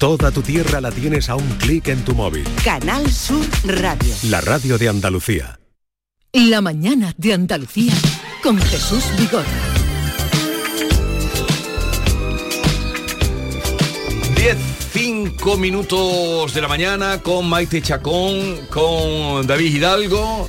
Toda tu tierra la tienes a un clic en tu móvil. Canal Sur Radio. La radio de Andalucía. La mañana de Andalucía con Jesús Vigorra. 10, 5 minutos de la mañana con Maite Chacón, con David Hidalgo.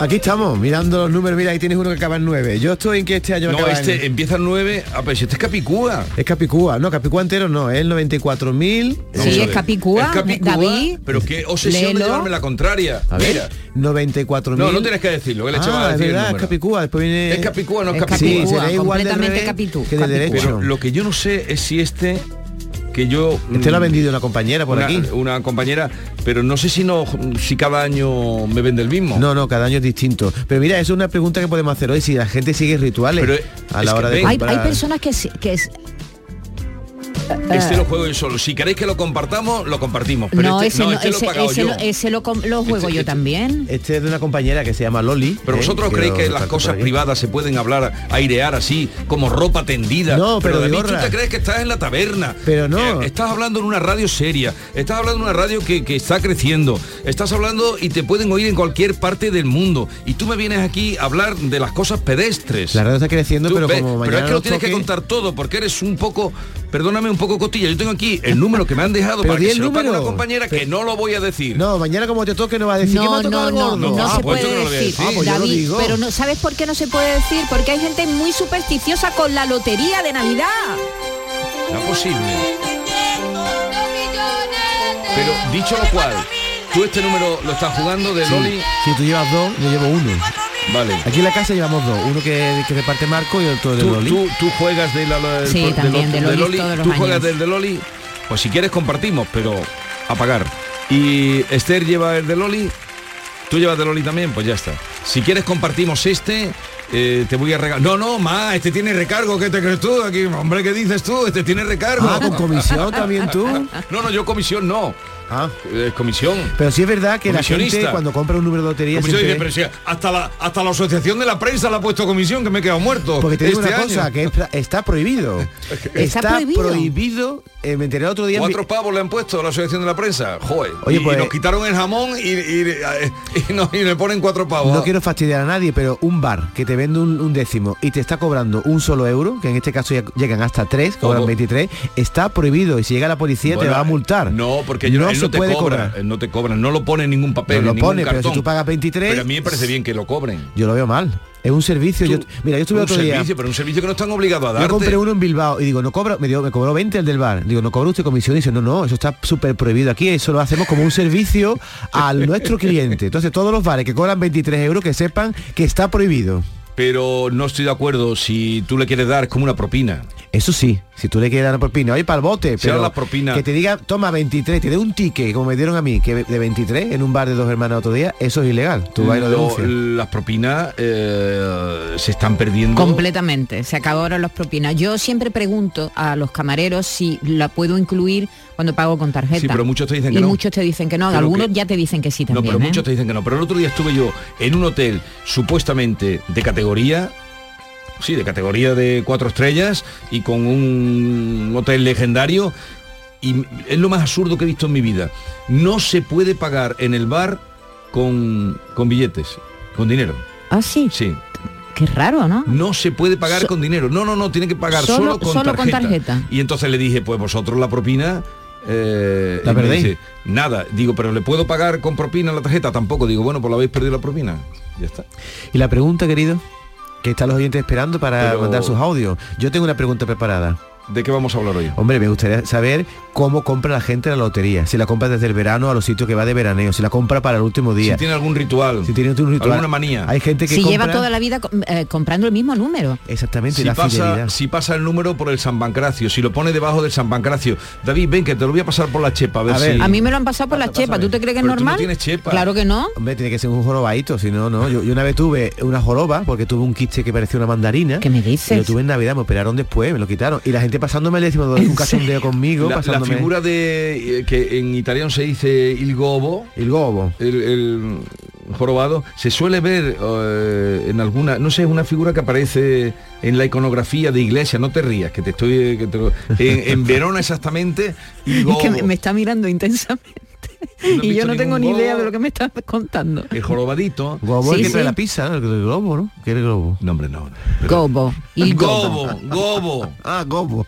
Aquí estamos, mirando los números, mira, ahí tienes uno que acaba en 9. Yo estoy en que este año No, acaba este en- empieza en 9. Ah, pero si este es Capicúa. Es Capicúa, no, Capicúa entero no, es el 94.000. Vamos Sí, es. Capicúa, Es Capicúa, David, Pero qué obsesión de léelo. llevarme la contraria. A ver, Mira. 94.000. No, no tienes que decirlo, que le echaba a Ah, es decir el verdad, es. Capicúa, después viene... Es Capicúa, no es Capicúa. Sí, será igual de completamente revés capitú, que de derecho. Pero lo que yo no sé es si este que yo Este lo ha mm, vendido una compañera por una, aquí. una compañera, pero no sé si no si cada año me vende el mismo. No, no, cada año es distinto. Pero mira, eso es una pregunta que podemos hacer hoy, si la gente sigue rituales Pero, a la hora de Hay, hay personas que, sí- que es, Este lo juego yo solo. Si queréis que lo compartamos, lo compartimos. Pero no, este, ese, no, este lo he ese, pagado ese yo. lo, ese lo lo juego Este- yo este- también. Este es de una compañera que se llama Loli. Pero ¿eh? vosotros creéis que las cosas privadas se pueden hablar, airear así, como ropa tendida. No, pero David, Vigorra. tú te crees que estás en la taberna. Pero no. Eh, estás hablando en una radio seria. Estás hablando en una radio que, que está creciendo. Estás hablando y te pueden oír en cualquier parte del mundo. Y tú me vienes aquí a hablar de las cosas pedestres. La radio está creciendo, Tú pero ves, como pero es que lo tienes que contar todo porque eres un poco, perdóname, un poco cotilla. Yo tengo aquí el número que me han dejado Pero para que el se lo pague número. una compañera que no lo voy a decir. No, mañana como te toque no va a decir que me No, ha tocado no, no, no, Ah, se pues puede no decir, decir. Ah, pues yo lo David, digo. pero no, ¿sabes por qué no se puede decir? Porque hay gente muy supersticiosa con la lotería de Navidad. No es posible. Pero dicho lo cual, tú este número lo estás jugando de Loli. Si tú llevas dos, yo llevo uno. Vale. Aquí en la casa llevamos dos. Uno que, que reparte Marco y otro de Tú, Loli. tú- tú juegas de la, del- Sí, del también, de Loli todos los tú juegas años. del de Loli. Pues si quieres compartimos, pero a pagar. Y Esther lleva el de Loli. Tú llevas de Loli también, pues ya está. Si quieres compartimos este, eh, te voy a regalar. No, no, ma, este tiene recargo, ¿qué te crees tú? Aquí, hombre, ¿qué dices tú? Este tiene recargo. Ah, con comisión también tú. No, no, yo comisión no. Ah. Eh, comisión. Pero sí es verdad que la gente cuando compra un número de lotería siempre- dice, pero si hasta la, hasta la asociación de la prensa le ha puesto comisión, que me he quedado muerto. Porque te digo este una año. cosa, que es- está prohibido. Está prohibido. prohibido, eh, me enteré el otro día. Cuatro pavos le han puesto a la asociación de la prensa. Joder. Oye, y, y pues- nos quitaron el jamón y, y, y nos- y le ponen cuatro pavos. No quiero fastidiar a nadie, pero un bar que te vende un, un décimo y te está cobrando un solo euro, que en este caso ya llegan hasta tres, cobran Ojo. 23, está prohibido y si llega la policía Bueno, te va a multar. No, porque yo, no se no te puede cobra, cobrar. él no te cobra, no lo pone en ningún papel, No lo pone, pero si tú pagas 23, Pero a mí me parece bien que lo cobren. Yo lo veo mal. Es un servicio. Tú- yo, mira, yo estuve un otro día. servicio, pero un servicio que no están obligados a Yo darte. compré uno en Bilbao y digo, no cobra, me, dio, me cobró 20 el del bar. Digo, no cobra usted comisión. Y dice, no, no, eso está súper prohibido aquí. Eso lo hacemos como un servicio al nuestro cliente. Entonces todos los bares que cobran 23 euros que sepan que está prohibido. Pero no estoy de acuerdo si tú le quieres dar como una propina. Eso sí, si tú le quieres dar una propina, oye, para el bote, Si pero la propina- que te diga, toma 23, te dé un ticket, como me dieron a mí, que de 23 en un bar de dos hermanas otro día, eso es ilegal. Tú vas y lo las propinas eh, se están perdiendo. Completamente, se acabaron las propinas. Yo siempre pregunto a los camareros si la puedo incluir cuando pago con tarjeta. Sí, pero muchos te dicen que y no. muchos te dicen que no, Pero algunos que- ya te dicen que sí No, también. pero ¿eh? muchos te dicen que no. Pero el otro día estuve yo en un hotel supuestamente de categoría, sí, de categoría de cuatro estrellas y con un hotel legendario. Y es lo más absurdo que he visto en mi vida. No se puede pagar en el bar con, con billetes, con dinero. Ah, sí, Sí. qué raro, ¿no? No se puede pagar So- con dinero. No, no, no, tiene que pagar Solo- solo, con, solo con tarjeta. Y entonces le dije, pues vosotros la propina... eh, ¿La perdéis? dice, nada, digo, pero ¿le puedo pagar con propina la tarjeta? Tampoco, digo, bueno, pues la habéis perdido la propina. Ya está. Y la pregunta, querido, que están los oyentes esperando para Pero- mandar sus audios. Yo tengo una pregunta preparada. ¿De qué vamos a hablar hoy? Hombre, me gustaría saber cómo compra la gente la lotería. Si la compra desde el verano a los sitios que va de veraneo, si la compra para el último Si día. tiene algún ritual, Si tiene un ritual. alguna manía. Hay gente que Si compra... lleva toda la vida eh, comprando el mismo número. Exactamente, si la pasa, fidelidad. si pasa el número por el San Pancracio, si lo pone debajo del San Pancracio. David, ven que te lo voy a pasar por la chepa, a ver, A ver, si... A mí me lo han pasado por la Pasa, chepa. pásame. ¿Tú te crees que es Pero tú no normal? tienes chepa. Claro que no. Hombre, tiene que ser un jorobadito, si no, no. Yo, yo una vez tuve una joroba, porque tuve un quiste que parecía una mandarina. ¿Qué me Y lo dices? tuve en Navidad, me operaron después, me lo quitaron. Y la gente pasándome el décimo un cachondeo conmigo, la, la pasándome figura de eh, que en italiano se dice il gobo, el gobo. el, el jorobado se suele ver eh, en alguna, no sé, es una figura que aparece en la iconografía de iglesia, no te rías, que te estoy que te lo- en, en Verona exactamente Es que me está mirando intensamente. ¿No has y yo no tengo ni idea de lo que me estás contando. el jorobadito. Gobo Sí, el que trae sí. la pizza, el, el globo, ¿no? ¿Qué es el globo? No, hombre, no. pero- Gobo. Il gobo. Gobo, gobo. Ah, gobo.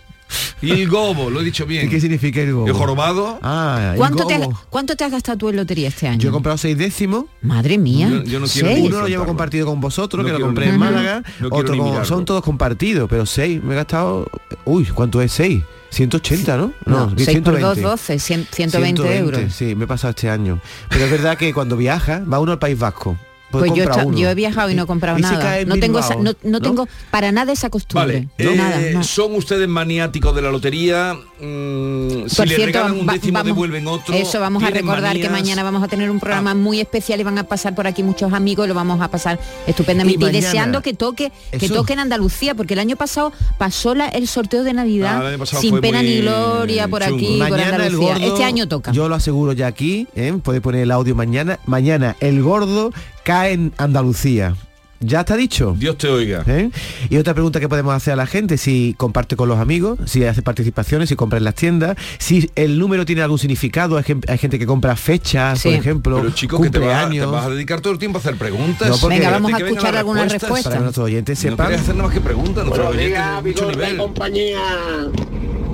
Y el gobo, lo he dicho bien. ¿Y qué significa el gobo? El jorobado. Ah, el ¿Cuánto te, has, gobo. ¿Cuánto te has gastado tú en lotería este año? Yo he comprado seis décimos. Madre mía. Yo- yo no quiero Seis. Uno lo llevo compartido con vosotros, No que lo compré ni- en Málaga. No Otro con- son todos compartidos, pero seis. Me he gastado... Uy, ¿cuánto es seis? 180, ¿no? No, 6 por 2, 12, 100 120, euros. Sí, me he pasado este año. Pero es verdad que cuando viaja, va uno al País Vasco. Pues yo, yo he viajado y no he comprado Y nada. No tengo, esa- no, no tengo para nada esa costumbre. Vale, No, eh, nada, no. son ustedes maniáticos de la lotería. Mm, si Por le cierto, regalan un va- décimo, vamos- devuelven otro. Eso vamos a recordar que mañana vamos a tener un programa muy especial y van a pasar por aquí muchos amigos y lo vamos a pasar estupendamente. Y Y, deseando que toque, que toque en Andalucía, porque el año pasado pasó la- el sorteo de Navidad Ah, sin pena ni gloria por chungo. aquí, por Mañana el Andalucía. gordo, este año toca. Yo lo aseguro ya aquí, ¿eh? puede poner el audio mañana. Mañana el gordo cae en Andalucía. Ya está dicho. Dios te oiga. ¿Eh? Y otra pregunta que podemos hacer a la gente, si comparte con los amigos, si hace participaciones, si compra en las tiendas, si el número tiene algún significado, hay, gen- hay gente que compra fechas, Sí. por ejemplo, Pero chicos, que te vas, te vas a dedicar todo el tiempo a hacer preguntas. No, porque- Venga, vamos a escuchar respuestas. respuestas. para que nuestros oyentes No sepan. queréis hacer nada más que preguntas. Nuestros días, mucho nivel. compañía.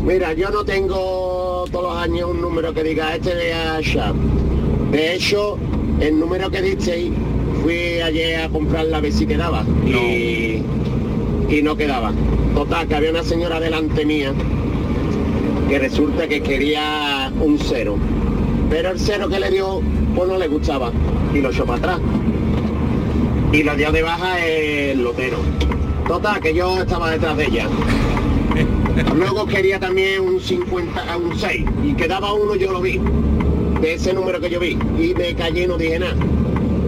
Mira, yo no tengo todos los años un número que diga este de Asha. De hecho, el número que disteis, fui ayer a comprarla a ver si quedaba. Y, y no quedaba. Total, que había una señora delante mía que resulta que quería un cero. Pero el cero que le dio, pues no le gustaba. Y lo echó para atrás. Y lo dio de baja el lotero. Total, que yo estaba detrás de ella. Luego quería también un 50, a un 6 y quedaba uno, yo lo vi, de ese número que yo vi y me callé y no dije nada.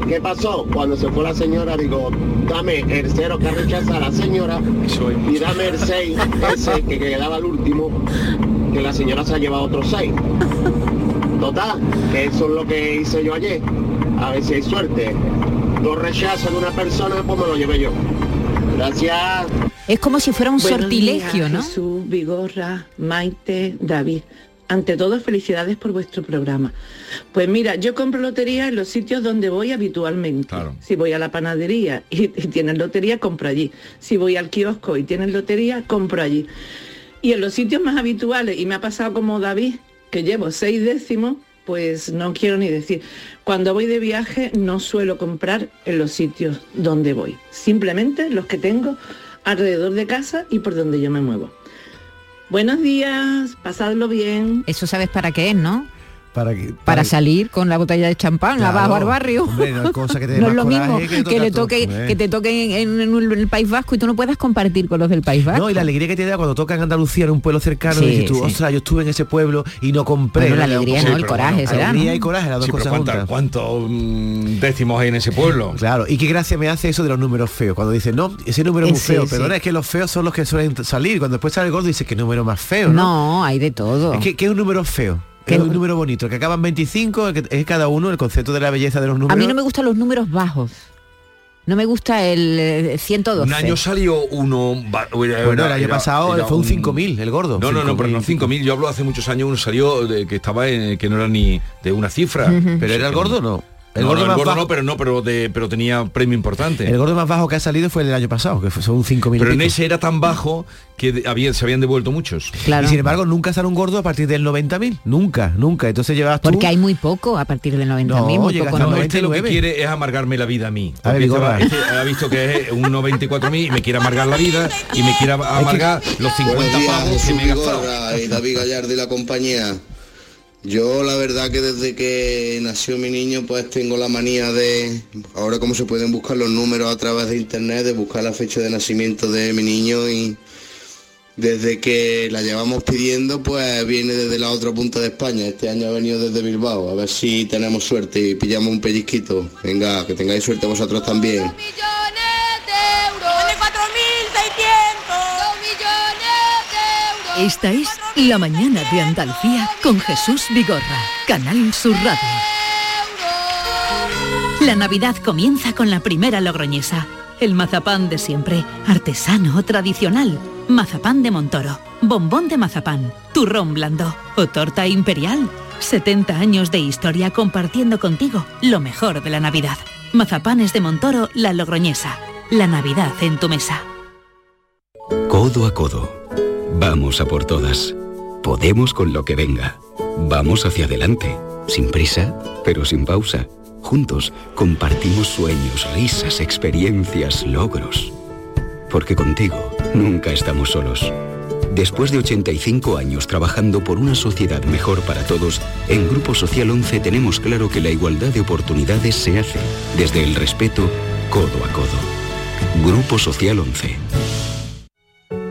¿Qué pasó? Cuando se fue la señora, digo, dame el cero que rechaza la señora y dame el 6, ese que quedaba el último, que la señora se ha llevado otro 6. Total, que eso es lo que hice yo ayer. A ver si hay suerte. Dos rechazos de una persona, pues me lo llevé yo. Gracias. Es como si fuera un Buenos sortilegio, días, ¿no? Jesús, Vigorra, Maite, David. Ante todo, felicidades por vuestro programa. Pues mira, yo compro lotería en los sitios donde voy habitualmente. Claro. Si voy a la panadería y, y tienen lotería, compro allí. Si voy al kiosco y tienen lotería, compro allí. Y en los sitios más habituales, y me ha pasado como David, que llevo seis décimos, pues no quiero ni decir. Cuando voy de viaje no suelo comprar en los sitios donde voy. Simplemente los que tengo alrededor de casa y por donde yo me muevo. Buenos días, pasadlo bien. Eso sabes para qué es, ¿no? Para, que- Para salir con la botella de champán Claro. abajo al barrio. Hombre, no hay cosa que te dé No es lo mismo que le toque, que te toque en, en el, País Vasco y tú no puedas compartir con los del País Vasco. No, y la alegría que te da cuando toca en Andalucía, en un pueblo cercano, Sí, y dices tú, sí. ostras, yo estuve en ese pueblo y no compré. Bueno, la ¿no? alegría, Sí, ¿no? El coraje bueno, será, Alegría ¿no? y coraje, las dos cosas ¿cuánta- juntas. ¿cuántos mm, décimos hay en ese pueblo? Claro, y qué gracia me hace eso de los números feos. Cuando dicen, no, ese número es muy Sí, feo. sí. Perdona, es que los feos son los que suelen salir. Cuando después sale el gordo dice que número más feo, ¿no? No, hay de todo. Es que, ¿qué es un número feo? ¿Qué Es un número bonito, que acaban 25, el que es cada uno, el concepto de la belleza de los números. A mí no me gustan los números bajos. No me gusta el eh, 112. Un año salió uno... Bueno, el año era- pasado era fue un 5.000, el gordo. No, no, no, pero no 5.000. 5.000. Yo hablo hace muchos años, uno salió de, que estaba en, que no era ni de una cifra. ¿Pero era el gordo o no? El no, gordo no, el más gordo bajo- no, pero no, pero, de, pero tenía premio importante. El gordo más bajo que ha salido fue el del año pasado, que fue- son 5.000 pero en ese era tan bajo que de- había, se habían devuelto muchos. Claro. Y sin embargo, nunca sale un gordo a partir del 90.000. Nunca, nunca. Entonces llevas tú... Porque hay muy poco a partir del 90.000, No, muy poco. ¿no? No, este lo que 99. quiere es amargarme la vida a mí. A ver, este, va- este ha visto que es un 94.000 y me quiere amargar la vida y me quiere amargar los 50 Buenos días, pavos que Jesús me he gastado. Vigorra y David Gallardo y la compañía. Yo la verdad que desde que nació mi niño pues tengo la manía de, ahora como se pueden buscar los números a través de internet, de buscar la fecha de nacimiento de mi niño y desde que la llevamos pidiendo pues viene desde la otra punta de España. Este año ha venido desde Bilbao, a ver si tenemos suerte y pillamos un pellizquito. Venga, que tengáis suerte vosotros también. Esta es La Mañana de Andalucía con Jesús Vigorra, Canal Sur Radio. La Navidad comienza con la primera logroñesa. El mazapán de siempre, artesano, tradicional. Mazapán de Montoro, bombón de mazapán, turrón blando o torta imperial. 70 años de historia compartiendo contigo lo mejor de la Navidad. Mazapanes de Montoro, la logroñesa. La Navidad en tu mesa. Codo a codo. Vamos a por todas. Podemos con lo que venga. Vamos hacia adelante. Sin prisa, pero sin pausa. Juntos compartimos sueños, risas, experiencias, logros. Porque contigo nunca estamos solos. Después de 85 años trabajando por una sociedad mejor para todos, en Grupo Social 11 tenemos claro que la igualdad de oportunidades se hace desde el respeto codo a codo. Grupo Social 11.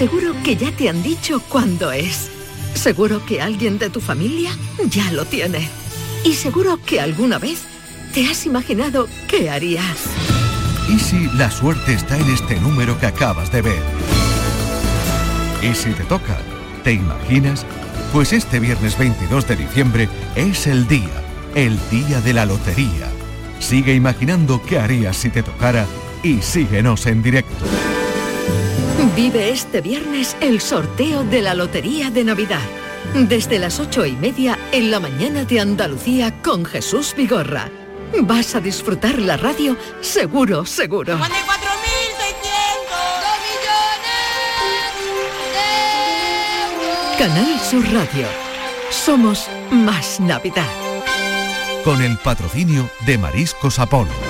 Seguro que ya te han dicho cuándo es. Seguro que alguien de tu familia ya lo tiene. Y seguro que alguna vez te has imaginado qué harías. ¿Y si la suerte está en este número que acabas de ver? ¿Y si te toca? ¿Te imaginas? Pues este viernes 22 de diciembre es el día, el día de la lotería. Sigue imaginando qué harías si te tocara y síguenos en directo. Vive este viernes el sorteo de la Lotería de Navidad. Desde las ocho y media en la mañana de Andalucía con Jesús Vigorra. Vas a disfrutar la radio seguro, seguro. Canal Sur Radio. Somos más Navidad. Con el patrocinio de Mariscos Apolo.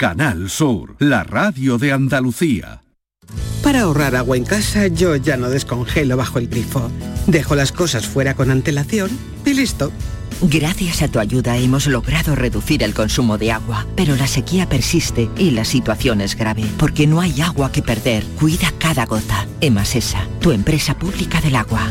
Canal Sur, la radio de Andalucía. Para ahorrar agua en casa yo ya no descongelo bajo el grifo. Dejo las cosas fuera con antelación y listo. Gracias a tu ayuda hemos logrado reducir el consumo de agua, pero la sequía persiste y la situación es grave, porque no hay agua que perder. Cuida cada gota. Emasesa, tu empresa pública del agua.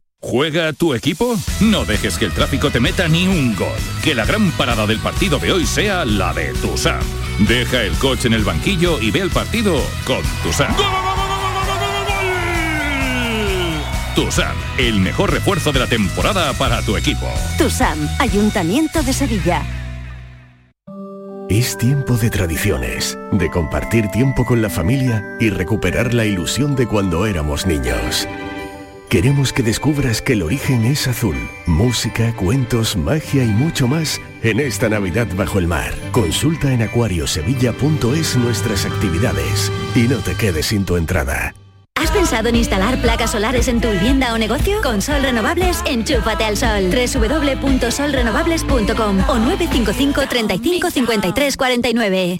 ¿Juega tu equipo? No dejes que el tráfico te meta ni un gol. Que la gran parada del partido de hoy sea la de Tusam. Deja el coche en el banquillo y ve el partido con Tusam. Tusam, el mejor refuerzo de la temporada para tu equipo. TUSAM, Ayuntamiento de Sevilla. Es tiempo de tradiciones, de compartir tiempo con la familia y recuperar la ilusión de cuando éramos niños. Queremos que descubras que el origen es azul. Música, cuentos, magia y mucho más en esta Navidad bajo el mar. Consulta en acuariosevilla.es nuestras actividades y no te quedes sin tu entrada. ¿Has pensado en instalar placas solares en tu vivienda o negocio? Con Sol Renovables, enchúfate al sol. www.solrenovables.com o 955 35 53 49.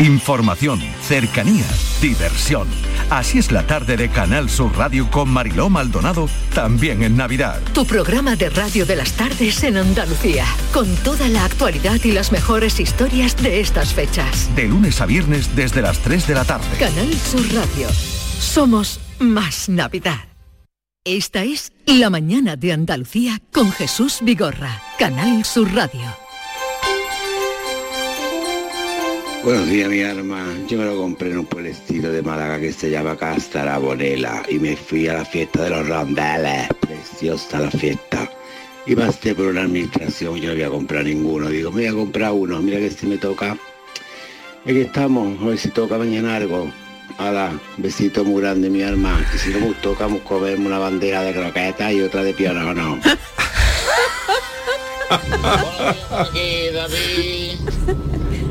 Información, cercanía, diversión. Así es la tarde de Canal Sur Radio con Mariló Maldonado, también en Navidad. Tu programa de radio de las tardes en Andalucía, con toda la actualidad y las mejores historias de estas fechas. De lunes a viernes desde las 3 de la tarde. Canal Sur Radio. Somos más Navidad. Esta es La mañana de Andalucía con Jesús Vigorra, Canal Sur Radio. Buenos días, mi arma. Yo me lo compré en un pueblecito de Málaga que se llama Castarabonela y me fui a la fiesta de los rondeles. Preciosa la fiesta. Y pasé por una administración, yo no voy a comprar ninguno. Digo, me voy a comprar uno, mira que si me toca. Aquí estamos, a ver si toca mañana algo. Hala, besito muy grande, mi arma. Y si no me toca, vamos a comerme una bandera de croquetas y otra de piano, no. Aquí David,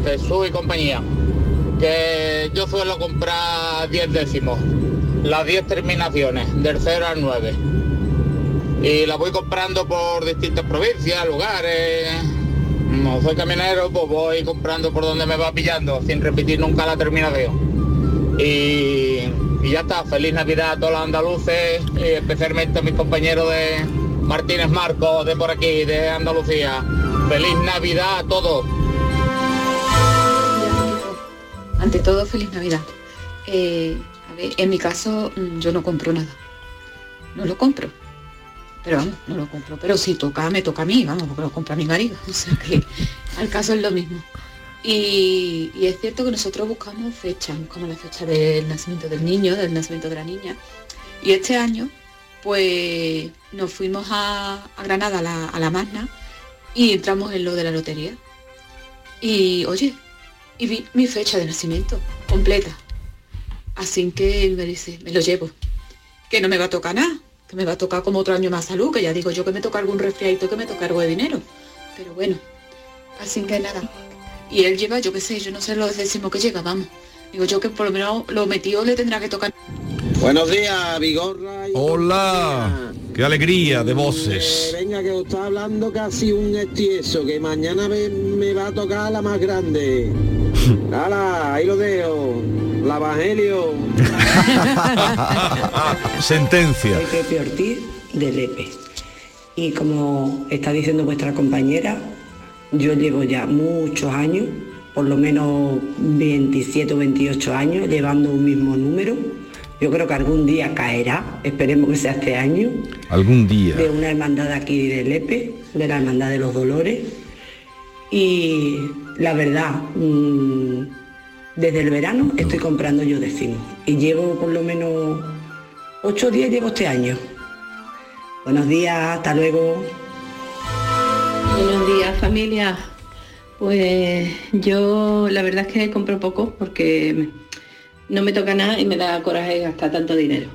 Jesús y compañía. Que yo suelo comprar 10 décimos, las 10 terminaciones, del 0 al 9. Y las voy comprando por distintas provincias, lugares. No soy camionero, pues voy comprando por donde me va pillando, sin repetir nunca la terminación. Y, y ya está, feliz Navidad a todos los andaluces, y especialmente a mis compañeros de Martínez Marcos, de por aquí, de Andalucía. Feliz Navidad a todos. Ante todo, feliz Navidad. Eh, en mi caso, mm, yo no compro nada. No lo compro. Pero vamos, no lo compro. Pero si toca, me toca a mí, vamos, porque lo compra mi marido. O sea que al caso es lo mismo. Y, es cierto que nosotros buscamos fecha, buscamos la fecha del nacimiento del niño, del nacimiento de la niña. Y este año, pues nos fuimos a, a Granada, a la, a la Magna, y entramos en lo de la lotería. Y oye, y vi mi fecha de nacimiento completa. Así que él me dice, me lo llevo. Que no me va a tocar nada, que me va a tocar como otro año más salud, que ya digo yo que me toca algún resfriadito, que me toca algo de dinero. Pero bueno, así que nada. Y él lleva, yo qué sé, yo no sé lo décimo que llega, vamos. Digo yo que por lo menos lo metido le tendrá que tocar. Buenos días, Vigorra. y Hola, qué alegría de Eh, voces. venga, que os está hablando casi un estieso, que mañana me, me va a tocar la más grande. ¡Hala! Ahí lo dejo. La Evangelio. Sentencia. Soy Pepe Ortiz de Lepe. Y como está diciendo vuestra compañera, yo llevo ya muchos años, por lo menos 27 o 28 años, llevando un mismo número. Yo creo que algún día caerá, esperemos que sea este año, Algún día. de una hermandad aquí de Lepe, de la Hermandad de los Dolores. Y la verdad, mm, desde el verano estoy comprando yo décimos. Y llevo por lo menos 8 o 10 llevo este año. Buenos días, hasta luego. Buenos días familia. Pues yo la verdad es que compro poco porque no me toca nada y me da coraje gastar tanto dinero.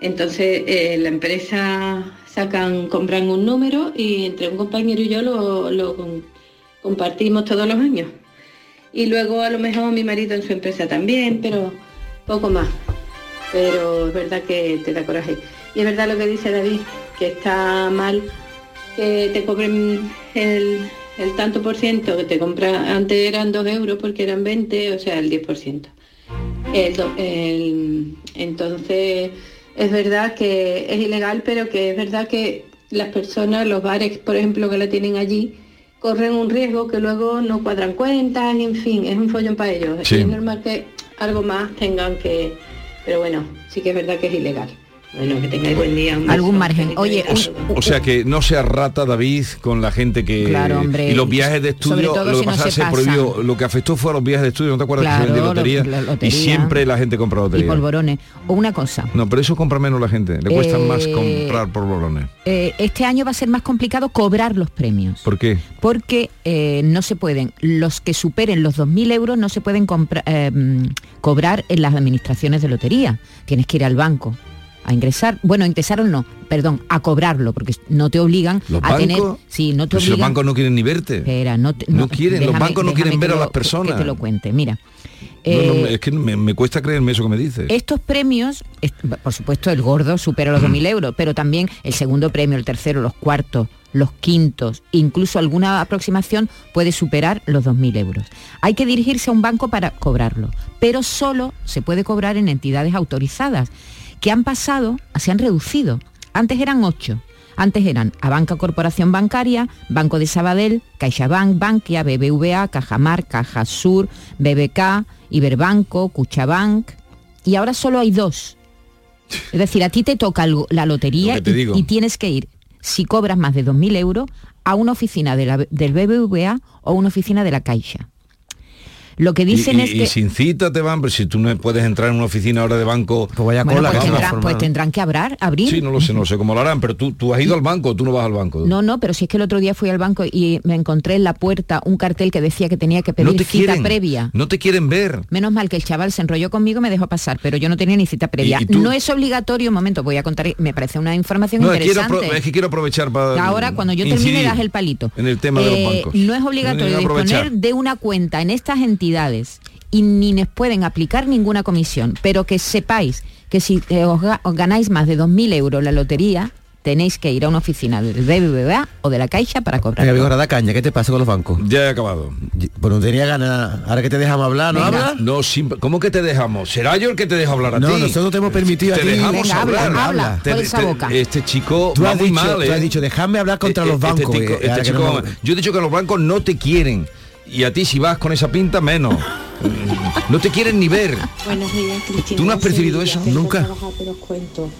Entonces eh, la empresa sacan, compran un número y entre un compañero y yo lo, compartimos todos los años. Y luego a lo mejor mi marido en su empresa también, pero poco más. Pero es verdad que te da coraje. Y es verdad lo que dice David, que está mal que te cobren el, el tanto por ciento que te compra, antes eran 2 euros porque eran 20, o sea, el 10%. El do- el- entonces, es verdad que es ilegal, pero que es verdad que las personas, los bares, por ejemplo, que la tienen allí, corren un riesgo que luego no cuadran cuentas, en fin, es un follón para ellos. Sí. Es normal que algo más tengan que... Pero bueno, sí que es verdad que es ilegal. Bueno, que tengáis buen día. un Algún beso. margen. Oye. O sea que no seas rata, David, con la gente que... Claro, hombre. Y los viajes de estudio, lo si que no pasa se se prohibió, lo que afectó fue a los viajes de estudio, ¿no te acuerdas Claro, que se lo- lotería? lotería. Y siempre la gente compra y lotería. polvorones. O una cosa, No, pero eso compra menos la gente. Le cuesta Eh, más comprar polvorones. eh, este año va a ser más complicado cobrar los premios. ¿Por qué? Porque eh, no se pueden, los que superen los 2.000 euros no se pueden compra- eh, mm, cobrar en las administraciones de lotería. Tienes que ir al banco a ingresar, bueno, ingresar o no, perdón, a cobrarlo, porque no te obligan ¿Los a tener... bancos? Sí, no te Pero si los obligan... bancos no quieren ni verte. Espera, no, te- No quieren, los bancos no quieren ver a las personas. Que te lo cuente, mira. No, no, Eh, es que me, me cuesta creerme eso que me dices. estos premios, por supuesto el gordo supera los 2.000 euros, pero también el segundo premio, el tercero, los cuartos, los quintos, incluso alguna aproximación puede superar los 2.000 euros. Hay que dirigirse a un banco para cobrarlo, pero solo se puede cobrar en entidades autorizadas, que han pasado, se han reducido. Antes eran ocho. Antes eran Abanca Corporación Bancaria, Banco de Sabadell, CaixaBank, Bankia, BBVA, Cajamar, Caja Sur, BBK, Iberbanco, Cuchabank. Y ahora solo hay dos. Es decir, a ti te toca la lotería Lo y tienes que ir, si cobras más de 2.000 euros, a una oficina de la- del BBVA o una oficina de la Caixa. Lo que dicen y, es y que... sin cita te van, pero si tú no puedes entrar en una oficina ahora de banco... Pues Bueno, pues, tendrán, pues tendrán que abrar, abrir. Sí, no lo sé, no sé cómo lo harán, pero tú, tú has ido al banco, tú no vas al banco. No, no, pero si es que el otro día fui al banco y me encontré en la puerta un cartel que decía que tenía que pedir no te cita quieren, previa. no te quieren ver. Menos mal que el chaval se enrolló conmigo y me dejó pasar, pero yo no tenía ni cita previa. y? No es obligatorio, un momento, voy a contar, me parece una información No, quiero interesante. es que quiero aprovechar para ahora cuando yo termine das el palito. En el tema de Eh, los bancos. No es obligatorio aprovechar. disponer de una cuenta en estas entidades y ni les pueden aplicar ninguna comisión, pero que sepáis que si eh, os, ga- os ganáis más de 2.000 euros la lotería, tenéis que ir a una oficina del BBVA o de la Caixa para cobrar. Venga, Vigorra, da caña, ¿qué te pasa con los bancos? Ya he acabado. Pues no tenía ganas, ahora que te dejamos hablar, ¿no hablas? No, ¿cómo que te dejamos? ¿Será yo el que te dejo hablar a No, ti? nosotros te hemos permitido a te ti. dejamos Venga, habla, hablar. habla, Te- por esa te- boca. Este chico Tú va has muy dicho- mal, tú has ¿eh? dicho, dejadme hablar contra los Este bancos, tico- eh, este ahora chico- no- yo he dicho que los bancos no te quieren. Y a ti si vas con esa pinta, menos. no te quieren ni ver. Buenos días, Cristina. ¿Tú no has percibido Sevilla. eso? Nunca. trabajar, pero os cuento.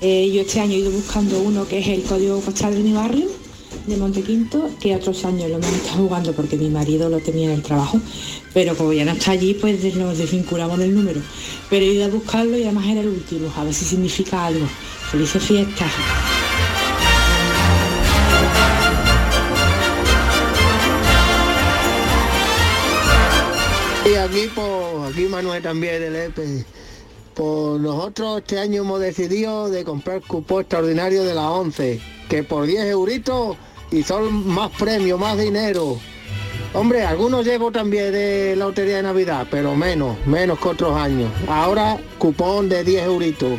Eh, yo este año he ido buscando uno que es el código postal de mi barrio, de Montequinto, que otros años lo hemos estado jugando porque mi marido lo tenía en el trabajo. Pero como ya no está allí, pues nos desvinculamos del número. Pero he ido a buscarlo y además era el último, a ver si significa algo. Felices fiestas. Aquí, pues, aquí Manuel también del EPE. Pues nosotros este año hemos decidido de comprar cupón extraordinario de la 11, que por 10 euritos y son más premios, más dinero. Hombre, algunos llevo también de la lotería de Navidad, pero menos, menos que otros años. Ahora cupón de 10 euritos.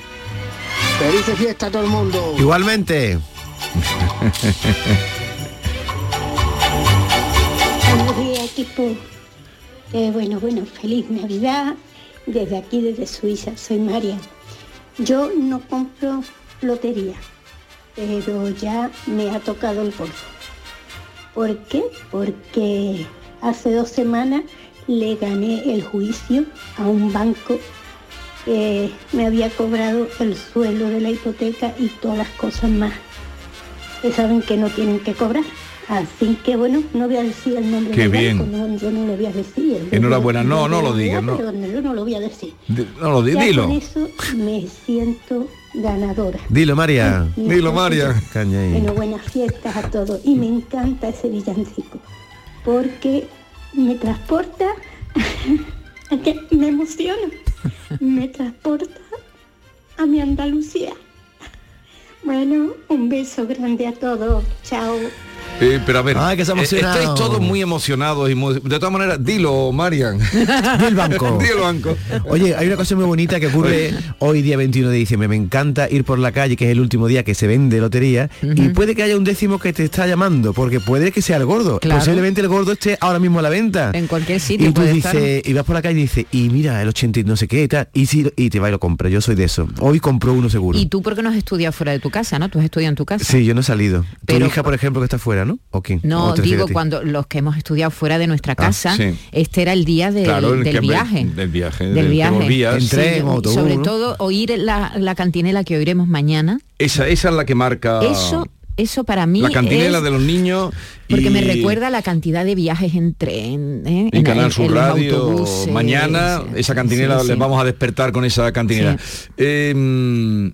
Felices fiesta a todo el mundo. Igualmente. Buenos días, equipo. Eh, bueno, bueno, feliz Navidad. Desde aquí, desde Suiza, soy María. Yo no compro lotería, pero ya me ha tocado el gordo. ¿Por qué? Porque hace dos semanas le gané el juicio a un banco que me había cobrado el suelo de la hipoteca y todas las cosas más que saben que no tienen que cobrar. Así que bueno, no voy a decir el nombre Qué banco, bien. no, yo no lo voy a decir. Enhorabuena, no, no lo digas, no. yo no lo voy a decir. No lo di- Ya dilo. con eso me siento ganadora. Dilo, María. Dilo, Dilo, María. Bueno, buenas fiestas a todos. Y me encanta ese villancico, porque me transporta, que me emociona, me transporta a mi Andalucía. Bueno, un beso grande a todos. Chao. Eh, pero a ver, Ay, que eh, estáis todos muy emocionados y muy- de todas maneras, dilo, Marian. Del banco. Dilo, banco. Oye, hay una cosa muy bonita que ocurre hoy día 21 de diciembre. Me encanta ir por la calle, que es el último día que se vende lotería, y puede que haya un décimo que te está llamando, porque puede que sea el gordo. Claro. Posiblemente el gordo esté ahora mismo a la venta. En cualquier sitio Y tú puede dices, estar. y vas por la calle y dices, y mira, el 80 y no sé qué y tal, y, si, y te va y lo compra. Yo soy de eso. Hoy compro uno seguro. Y tú porque no has estudiado fuera de tu casa, ¿no? Tú has estudiado en tu casa. Sí, yo no he salido. Tu hija, por ejemplo, que está fuera, ¿no? ¿O quién? No, ¿O te refieres digo cuando los que hemos estudiado fuera de nuestra casa, Ah, sí. este era el día del, Claro, el del que me- viaje. del viaje, Del viaje. volvías. En tren, Sí, o autobús, sobre ¿no? todo oír la, la cantinela que oiremos mañana. Esa, esa es la que marca Eso, eso para mí la cantinela es- de los niños. porque me recuerda la cantidad de viajes en tren, ¿eh? En, Canal Sur Radio, mañana esa cantinela sí, les vamos a despertar con esa cantinela. Eh,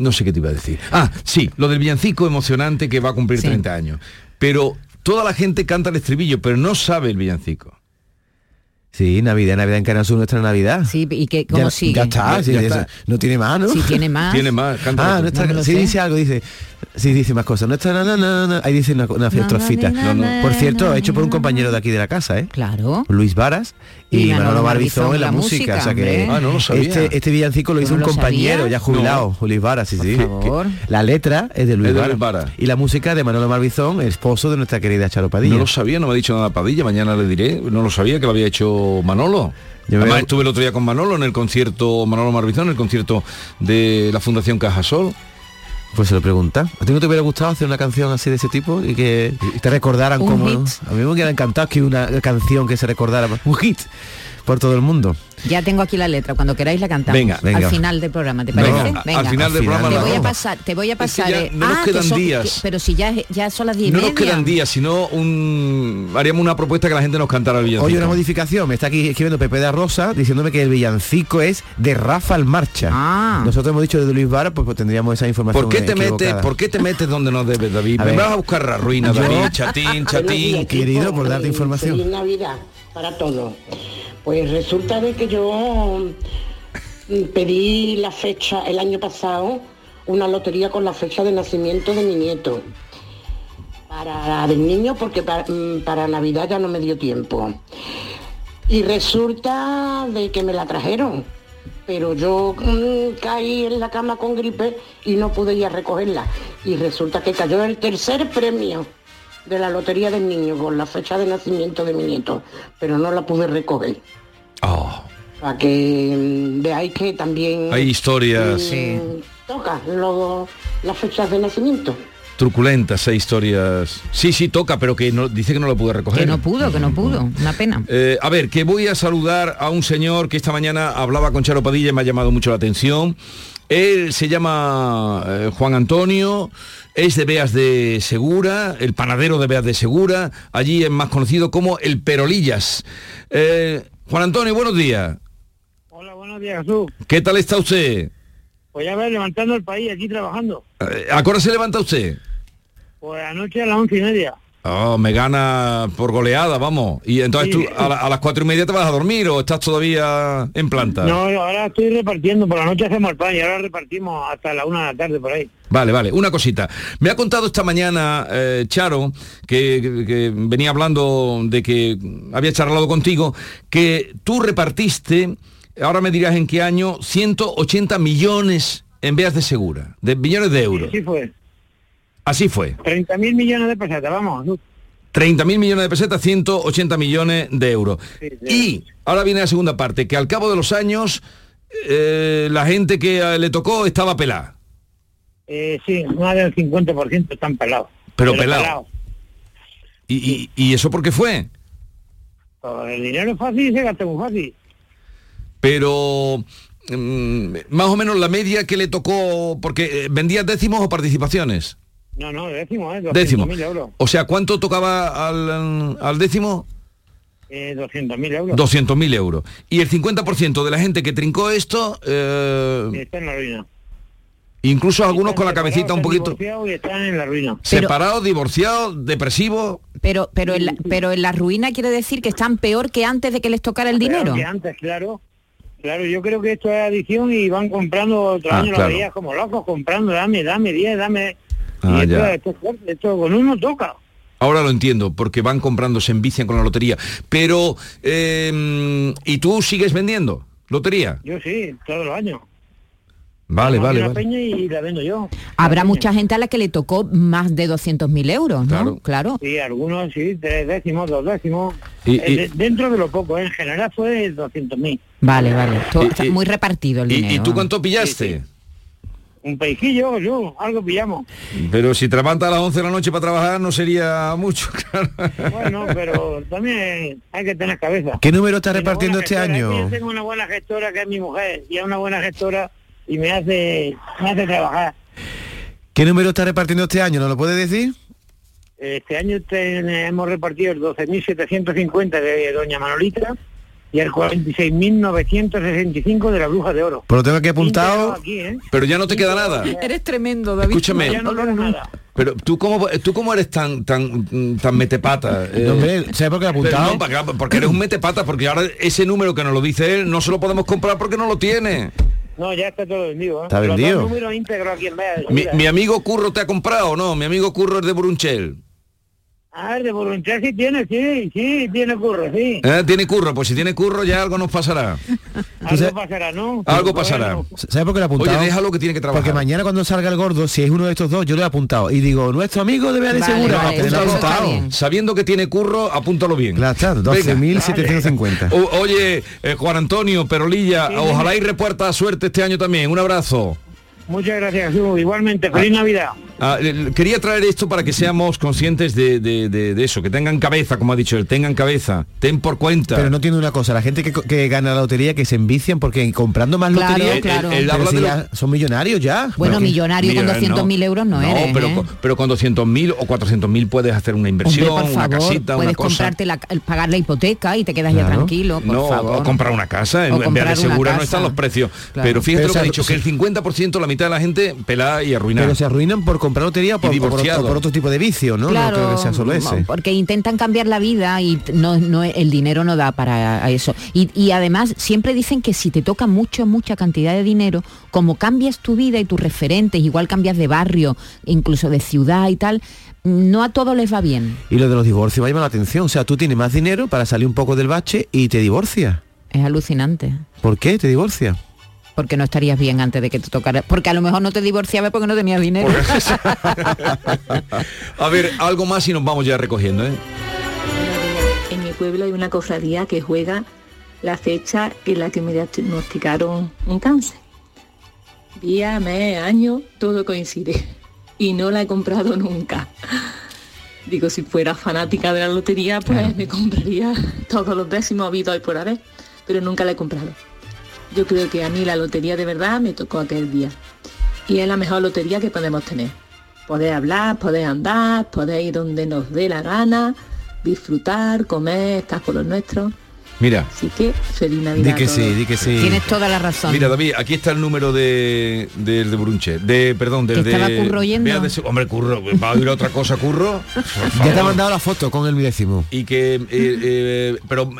no sé qué te iba a decir. Ah, sí, lo del villancico emocionante que va a cumplir 30 años. Pero toda la gente canta el estribillo, pero no sabe el villancico. Sí, Navidad, Navidad en Canal Sur, nuestra Navidad. Sí, y que Ya- cómo sigue. Ya está, Ya- sí, ya está. no tiene más, ¿no? Sí, tiene más. Tiene más, cántalo Ah, nuestra, No sí sé. dice algo, dice, sí dice más cosas. Nuestra, na, na, na, na, ahí dice una, una na, Por cierto, hecho por un compañero de aquí de la casa, ¿eh? Claro. Luis Varas, Y, Y Manolo Barbizón en la Barbizón, música, o sea que. Ah, no lo sabía. este, este villancico lo ¿Tú hizo no un lo compañero ya jubilado, Luis Vara, sí, sí. La letra es de Luis, Es de Vara. Luis Vara. Y la música de Manolo Barbizón, esposo de nuestra querida Charo Padilla. No lo sabía, no me ha dicho nada Padilla, mañana le diré. No lo sabía que lo había hecho Manolo. Yo Además veo- estuve el otro día con Manolo en el concierto, Manolo Marbizón, en el concierto de la Fundación Cajasol. Pues se lo pregunta. ¿A ti no te hubiera gustado hacer una canción así de ese tipo y que te recordaran como a mí me hubiera encantado que una canción que se recordara un hit por todo el mundo. Ya tengo aquí la letra, cuando queráis la cantamos. Venga, venga. Al final del programa, ¿te parece? Venga. al final del programa Te voy a no. pasar, te voy a pasar. ya eh, no nos ah, que quedan son- días. que- pero si ya, ya son las 10 y No nos quedan días, sino un haríamos una propuesta que la gente nos cantara el villancico. Oye, una modificación, me está aquí escribiendo Pepe de Rosa diciéndome que el villancico es de Rafa al Marcha. Ah. Nosotros hemos dicho de Luis Vara, pues, pues tendríamos esa información. ¿Por qué te metes, por qué te metes donde no debes, David? A Me ver. vas a buscar la ruina, Yo- David, chatín, chatín. Querido, por darte información. Feliz Navidad para todos. Pues resulta de que yo mm, pedí la fecha el año pasado, una lotería con la fecha de nacimiento de mi nieto. Para del niño porque para, mm, para Navidad ya no me dio tiempo. Y resulta de que me la trajeron. Pero yo mm, caí en la cama con gripe y no pude ir a recogerla. Y resulta que cayó el tercer premio de la Lotería del Niño con la fecha de nacimiento de mi nieto, pero no la pude recoger. Oh, Para que mm, veáis que también hay historias mm, toca luego las fechas de nacimiento. truculentas, hay historias. Sí, sí, toca, pero que no, dice que no lo pude recoger. Que no pudo, que no pudo. Una pena. Eh, a ver, que voy a saludar a un señor que esta mañana hablaba con Charo Padilla y me ha llamado mucho la atención. Él se llama eh, Juan Antonio, es de Beas de Segura, el panadero de Beas de Segura, allí es más conocido como el Perolillas. Eh, Juan Antonio, buenos días. Buenos días, Jesús. ¿Qué tal está usted? Pues ya ves, levantando el país aquí trabajando. Eh, ¿A qué hora se levanta usted? Pues anoche a las once y media. Oh, me gana por goleada, vamos. Y entonces Sí. tú a, la- a las cuatro y media te vas a dormir o estás todavía en planta. No, ahora estoy repartiendo. Por la noche hacemos el pan y ahora repartimos hasta la una de la tarde por ahí. Vale, vale, una cosita. Me ha contado esta mañana eh, Charo, que, que- que venía hablando de que había charlado contigo, que tú repartiste, ahora me dirás en qué año, 180 millones en vías de segura, de millones de euros. Así fue. Así fue. 30 mil millones de pesetas, vamos. Jesús. 30 mil millones de pesetas, 180 millones de euros. Y ahora viene la segunda parte, que al cabo de los años eh, la gente que eh, le tocó estaba pelada. Eh, sí, más del 50% están pelados. Pero pelado. ¿Y, y, y eso por qué fue? Pues el dinero es fácil y se gasta muy fácil. Pero mm, más o menos la media que le tocó, porque eh, vendía décimos o participaciones. No, no, décimo, ¿eh? Décimo. 200.000 euros. O sea, ¿cuánto tocaba al, al décimo? Eh, 200.000 euros. 200.000 euros. Y el 50% de la gente que trincó esto, eh, Está en la ruina. incluso algunos con la cabecita un Están poquito y están en la ruina. separados, divorciados, depresivos. Pero, pero, en la, pero en la ruina quiere decir que están peor que antes de que les tocara el Peor dinero. que antes, claro. Claro, yo creo que esto es adicción y van comprando otro Ah, año claro. los días como locos, comprando, dame, dame 10, dame. Ah, y esto, esto esto con uno toca. Ahora lo entiendo, porque van comprando, se envician con la lotería. Pero, eh, ¿y tú sigues vendiendo lotería? Yo sí, todos los años. Vale, vale, vale. peña y la vendo yo. Habrá mucha gente a la que le tocó más de 200.000 euros, ¿no? Claro. Sí, algunos sí, tres décimos, dos décimos. Y- Eh, y- dentro de lo poco, ¿eh? en general fue 200.000. Vale, vale. Todo- Y- está y- muy repartido el ¿Y, dinero. y tú cuánto pillaste? Un peiquillo, yo, algo pillamos. Pero si te levantas a las 11 de la noche para trabajar no sería mucho, claro. Bueno, pero también hay que tener cabeza. ¿Qué número está Y una repartiendo este gestora, año? Yo tengo una buena gestora que es mi mujer y es una buena gestora y me hace, me hace trabajar. ¿Qué número está repartiendo este año? ¿No lo puede decir? Este año hemos repartido el 12.750 de Doña Manolita y el 46.965 de la Bruja de Oro. Pues lo tengo aquí apuntado. Aquí, ¿eh? Pero ya no te queda nada. Eres tremendo, David. Escúchame. Ya no nada. Pero tú cómo, tú cómo eres tan tan tan metepata. Eh, No, hombre, ¿Sabe por qué pero apuntado? no, porque eres un metepata, porque ahora ese número que nos lo dice él no se lo podemos comprar porque no lo tiene. No, ya está todo vendido. ¿eh? Está Los dos vendido. números íntegros aquí en Mi, mi amigo Curro te ha comprado, ¿no? Mi amigo Curro es de Burunchel. A ver, de Burunchal sí tiene, sí, sí, tiene curro, sí. Eh, Tiene curro, pues si tiene curro ya algo nos pasará. Algo pasará, ¿no? Algo pasará. ¿Sabes por qué lo he apuntado? Oye, déjalo que tiene que trabajar. Porque mañana cuando salga el gordo, si es uno de estos dos, yo lo he apuntado. Y digo, nuestro amigo debe de Vale, bien. Sabiendo que tiene curro, apúntalo bien. Claro, claro, Venga. 12.750. O- oye, eh, Juan Antonio, Perolilla, ojalá y repuerta suerte este año también. Un abrazo. Muchas gracias, Jesús. Igualmente, feliz Navidad. Ah, eh, quería traer esto para que seamos conscientes de, de- de- de eso, que tengan cabeza, como ha dicho él, tengan cabeza, ten por cuenta. Pero no entiendo una cosa, la gente que, que gana la lotería que se envician porque comprando más Claro, lotería claro. Pero habla si de ya son millonarios ya. Bueno, millonario con Mira, 200.000 euros no, eres, pero, ¿eh? con- pero con 200.000 o 400.000 puedes hacer una inversión, Hombre, por una casita, una puedes cosa. comprarte la, el- pagar la hipoteca y te quedas ya tranquilo, por no, favor. o comprar una casa, en, O en comprar Vía de una Segura no casa. están los precios. Claro. Pero fíjate Pero lo que ha se- dicho, que el 50%, la mitad de la gente pelada y arruinada. Pero se arruinan por comprar lotería o por, por- divorciado. por otro tipo de vicio, ¿no? Claro, no creo que sea solo ese. porque intentan cambiar la vida y no, no el dinero no da para a eso. Y, y además siempre dicen que si te toca mucho, mucha cantidad de dinero, como cambias tu vida y tus referentes, igual cambias de barrio, incluso de ciudad y tal, no a todos les va bien. Y lo de los divorcios me llama la atención. O sea, tú tienes más dinero para salir un poco del bache y te divorcias. Es alucinante. ¿Por qué te divorcias? Porque no estarías bien antes de que te tocara. Porque a lo mejor no te divorciabas porque no tenías dinero. A ver, algo más y nos vamos ya recogiendo, ¿eh? En mi pueblo hay una cofradía que juega la fecha en la que me diagnosticaron un cáncer. Día, mes, año, todo coincide. Y no la he comprado nunca. Digo, si fuera fanática de la lotería, pues me compraría todos los décimos habidos y por haber. Pero nunca la he comprado. Yo creo que a mí la lotería de verdad me tocó aquel día. Y es la mejor lotería que podemos tener. Poder hablar, poder andar, poder ir donde nos dé la gana, disfrutar, comer, estar con los nuestros. Mira, Así que feliz Navidad. Di a que todos. sí, di que sí. Tienes toda la razón. mira David, aquí está el número de del de Brunche, de perdón, del de estaba Curro oyendo. Vea de hombre, Curro, va a oír otra cosa, Curro. Ya te ha mandado la foto con el milésimo. Y que eh, eh, pero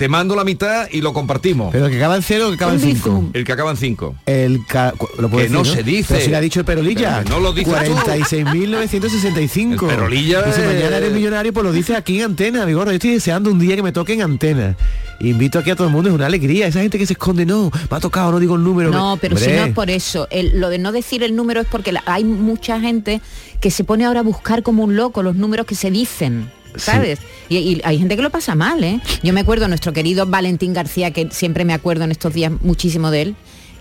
te mando la mitad y lo compartimos. Pero que acaba en cero o que acaba en cinco. El que acaba en 5. El ca- cu- lo puedo Que no se dice. Pero si le ha dicho el Perolilla. Pero no lo dices tú. 46.965. El Perolilla Y si es- mañana eres millonario, pues lo dice aquí en antena, mi gordo. Yo estoy deseando un día que me toque en antena. Invito aquí a todo el mundo, es una alegría. Esa gente que se esconde, no, me ha tocado, no digo el número. No, pero si no es por eso. El- lo de no decir el número es porque la- hay mucha gente que se pone ahora a buscar como un loco los números que se dicen. ¿Sabes? Y, y hay gente que lo pasa mal, ¿eh? Yo me acuerdo, nuestro querido Valentín García, que siempre me acuerdo en estos días muchísimo de él,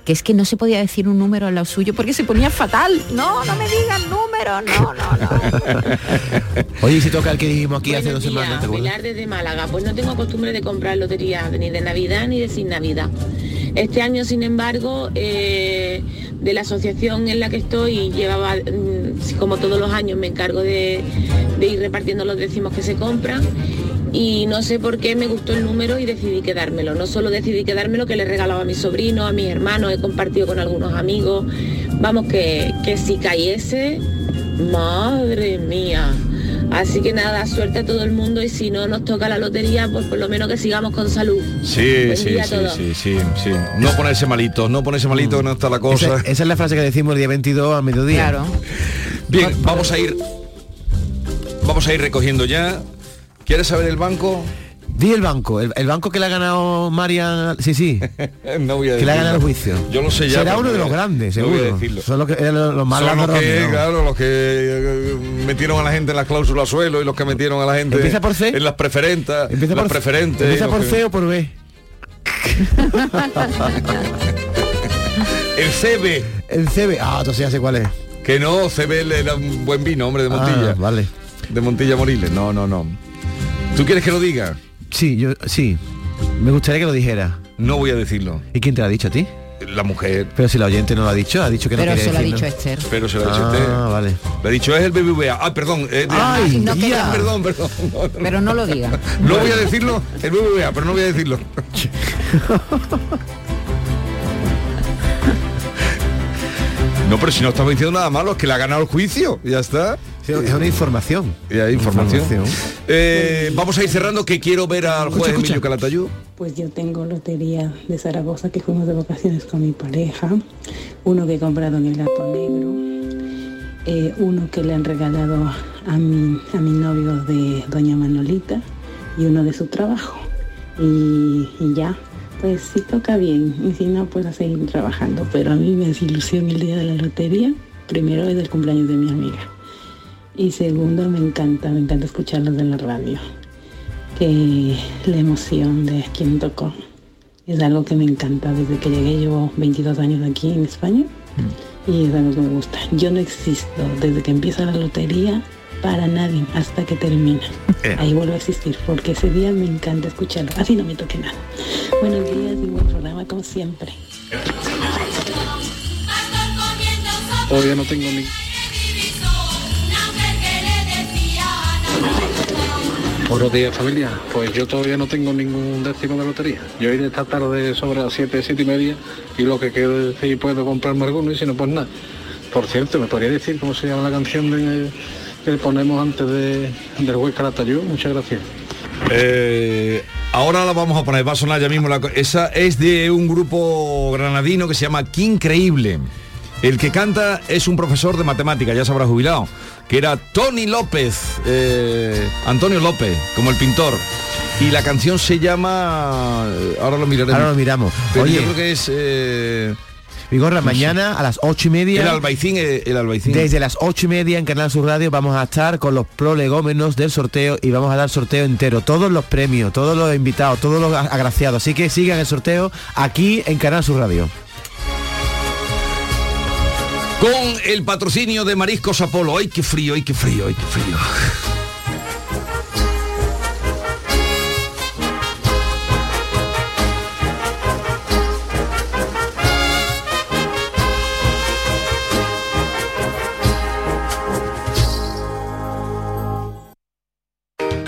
que es que no se podía decir un número al lado suyo porque se ponía fatal. No, no me digan número, no, no, no. Oye, ¿y si toca el que dijimos aquí hace dos semanas, días, ¿te acuerdas? Pilar desde Málaga. Pues no tengo costumbre de comprar lotería ni de Navidad ni de sin Navidad. Este año, sin embargo, eh, de la asociación en la que estoy, llevaba, mm, como todos los años, me encargo de, de ir repartiendo los décimos que se compran. Y no sé por qué me gustó el número y decidí quedármelo. No solo decidí quedármelo, que le regalaba a mis sobrinos, a mis hermanos, he compartido con algunos amigos. Vamos, que, que si cayese, madre mía. Así que nada, suerte a todo el mundo y si no nos toca la lotería, pues por lo menos que sigamos con salud. Sí, sí, sí, sí, sí, sí. No ponerse malito, no ponerse malito, que no está la cosa. Esa, esa es la frase que decimos el día 22 a mediodía. Claro. Bien, vamos a ir vamos a ir recogiendo ya. ¿Quieres saber el banco? Di el banco, el, el banco que le ha ganado Marian, sí, sí, no voy a que le ha ganado el juicio. Yo lo sé ya. Será uno de los grandes, no seguro. voy a decirlo. Son los, que, los, los más Son los ladrones, que, ¿no? claro, los que eh, metieron a la gente en las cláusulas suelo y los que metieron a la gente ¿Empieza por C? en las preferentes, Empieza las por, preferentes. empieza por que- C o por B. El CB. El CB. Ah, entonces ya sé cuál es. Que no, CB era un buen vino, hombre, de Montilla. Ah, vale. De Montilla Moriles. No, no, no. ¿Tú quieres que lo diga? Sí, yo sí. Me gustaría que lo dijera. No voy a decirlo. ¿Y quién te lo ha dicho a ti? La mujer. Pero si la oyente no lo ha dicho, ha dicho que no Pero quería se lo ha decirlo. dicho Esther. Pero se lo ha dicho Ah, usted. vale. Le ha dicho es el BBVA. Ah, perdón. eh, de- Ay, no ya. quería. Perdón, perdón. No, no, Pero no lo diga. no voy a decirlo, el BBVA, pero no voy a decirlo. No, pero si no estamos diciendo nada malo, es que le ha ganado el juicio. Ya está. Es una información. Y hay información. Información. Eh, vamos a ir cerrando, que quiero ver al juez escucha. Emilio Calatayud. Pues yo tengo lotería de Zaragoza que fuimos de vacaciones con mi pareja, uno que he comprado en el gato negro, eh, uno que le han regalado a, mi, a mis novios de Doña Manolita y uno de su trabajo. Y, y ya, pues si toca bien y si no, pues a seguir trabajando. Pero a mí me hace ilusión el día de la lotería. Primero es el cumpleaños de mi amiga. Y segundo, me encanta, me encanta escucharlos en la radio. Que la emoción de quien tocó es algo que me encanta. Desde que llegué llevo 22 años aquí en España y es algo que me gusta. Yo no existo desde que empieza la lotería para nadie hasta que termina. Ahí vuelvo a existir porque ese día me encanta escucharlo. Así no me toque nada. Buenos días y buen programa como siempre. Todavía no tengo ni... Buenos días familia, pues yo todavía no tengo ningún décimo de lotería. Yo iré esta tarde sobre las 7, 7 y media y lo que quiero decir puedo comprarme alguno y si no pues nada. Por cierto, ¿me podría decir cómo se llama la canción de- que ponemos antes de, del juez Caratayú? Muchas gracias. Eh, ahora la vamos a poner, va a sonar ya mismo. La, esa es de un grupo granadino que se llama Qué Increíble. El que canta es un profesor de matemáticas, ya se habrá jubilado, que era Tony López, eh, Antonio López, como el pintor. Y la canción se llama... eh, Ahora lo miraremos. Ahora lo miramos. Pero Oye. yo creo que es... eh, Vigorra, mañana a las ocho y media. El Albaicín, eh, el Albaicín. Desde las ocho y media en Canal Sur Radio vamos a estar con los prolegómenos del sorteo y vamos a dar sorteo entero. Todos los premios, todos los invitados, todos los agraciados. Así que sigan el sorteo aquí en Canal Sur Radio. Con el patrocinio de Mariscos Apolo. ¡Ay, qué frío, ay, qué frío, ay, qué frío!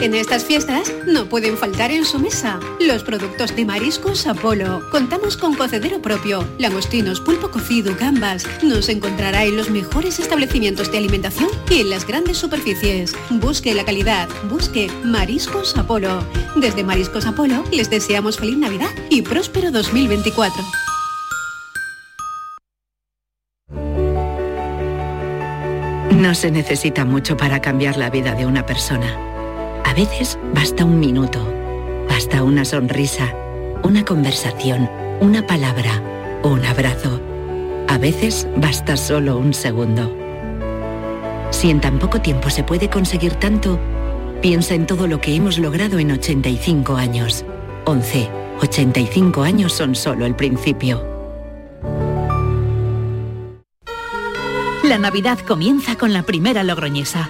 En estas fiestas no pueden faltar en su mesa los productos de Mariscos Apolo. Contamos con cocedero propio, langostinos, pulpo cocido, gambas. Nos encontrará en los mejores establecimientos de alimentación y en las grandes superficies. Busque la calidad, busque Mariscos Apolo. Desde Mariscos Apolo les deseamos feliz Navidad y próspero 2024. No se necesita mucho para cambiar la vida de una persona. A veces basta un minuto, basta una sonrisa, una conversación, una palabra, un abrazo. A veces basta solo un segundo. Si en tan poco tiempo se puede conseguir tanto, piensa en todo lo que hemos logrado en 85 años. 11. 85 años son solo el principio. La Navidad comienza con la primera logroñesa.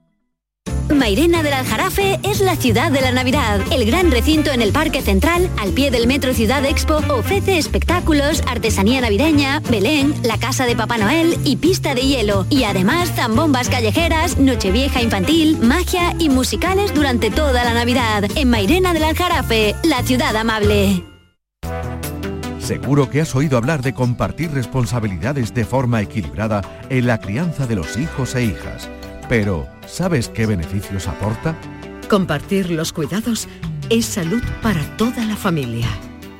Mairena del Aljarafe es la ciudad de la Navidad. El gran recinto en el Parque Central, al pie del Metro Ciudad Expo, ofrece espectáculos, artesanía navideña, Belén, la casa de Papá Noel y pista de hielo. Y además zambombas callejeras, nochevieja infantil, magia y musicales durante toda la Navidad. En Mairena del Aljarafe, la ciudad amable. Seguro que has oído hablar de compartir responsabilidades de forma equilibrada en la crianza de los hijos e hijas. Pero, ¿sabes qué beneficios aporta? Compartir los cuidados es salud para toda la familia.